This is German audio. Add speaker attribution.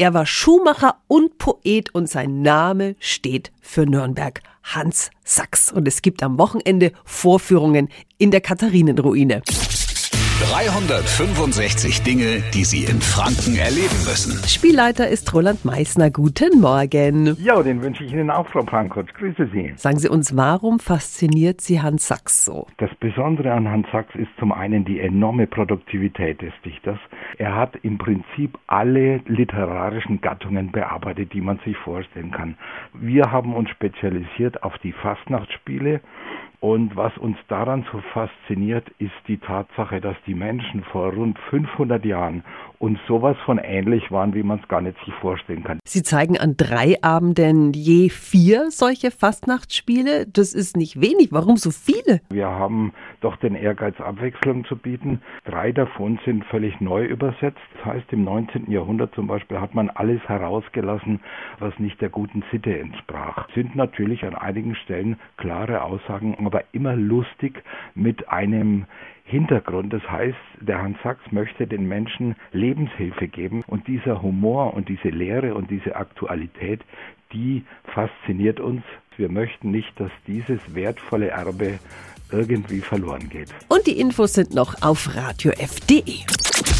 Speaker 1: Er war Schuhmacher und Poet und sein Name steht für Nürnberg. Hans Sachs. Und es gibt am Wochenende Vorführungen in der Katharinenruine.
Speaker 2: 365 Dinge, die Sie in Franken erleben müssen.
Speaker 1: Spielleiter ist Roland Meissner. Guten Morgen.
Speaker 3: Ja, den wünsche ich Ihnen auch, Frau Frankfurt. Grüße Sie.
Speaker 1: Sagen Sie uns, warum fasziniert Sie Hans Sachs so?
Speaker 3: Das Besondere an Hans Sachs ist zum einen die enorme Produktivität des Dichters. Er hat im Prinzip alle literarischen Gattungen bearbeitet, die man sich vorstellen kann. Wir haben uns spezialisiert auf die Fastnachtsspiele und was uns daran so fasziniert, ist die Tatsache, dass die Menschen vor rund 500 Jahren uns sowas von ähnlich waren, wie man es gar nicht sich vorstellen kann.
Speaker 1: Sie zeigen an drei Abenden je vier solche Fastnachtsspiele. Das ist nicht wenig. Warum so viele?
Speaker 3: Wir haben doch den Ehrgeiz, Abwechslung zu bieten. Drei davon sind völlig neu übersetzt. Das heißt, im 19. Jahrhundert zum Beispiel hat man alles herausgelassen, was nicht der guten Sitte entsprach. Sind natürlich an einigen Stellen klare Aussagen aber immer lustig mit einem Hintergrund. Das heißt, der Hans Sachs möchte den Menschen Lebenshilfe geben und dieser Humor und diese Lehre und diese Aktualität, die fasziniert uns. Wir möchten nicht, dass dieses wertvolle Erbe irgendwie verloren geht.
Speaker 1: Und die Infos sind noch auf radiof.de.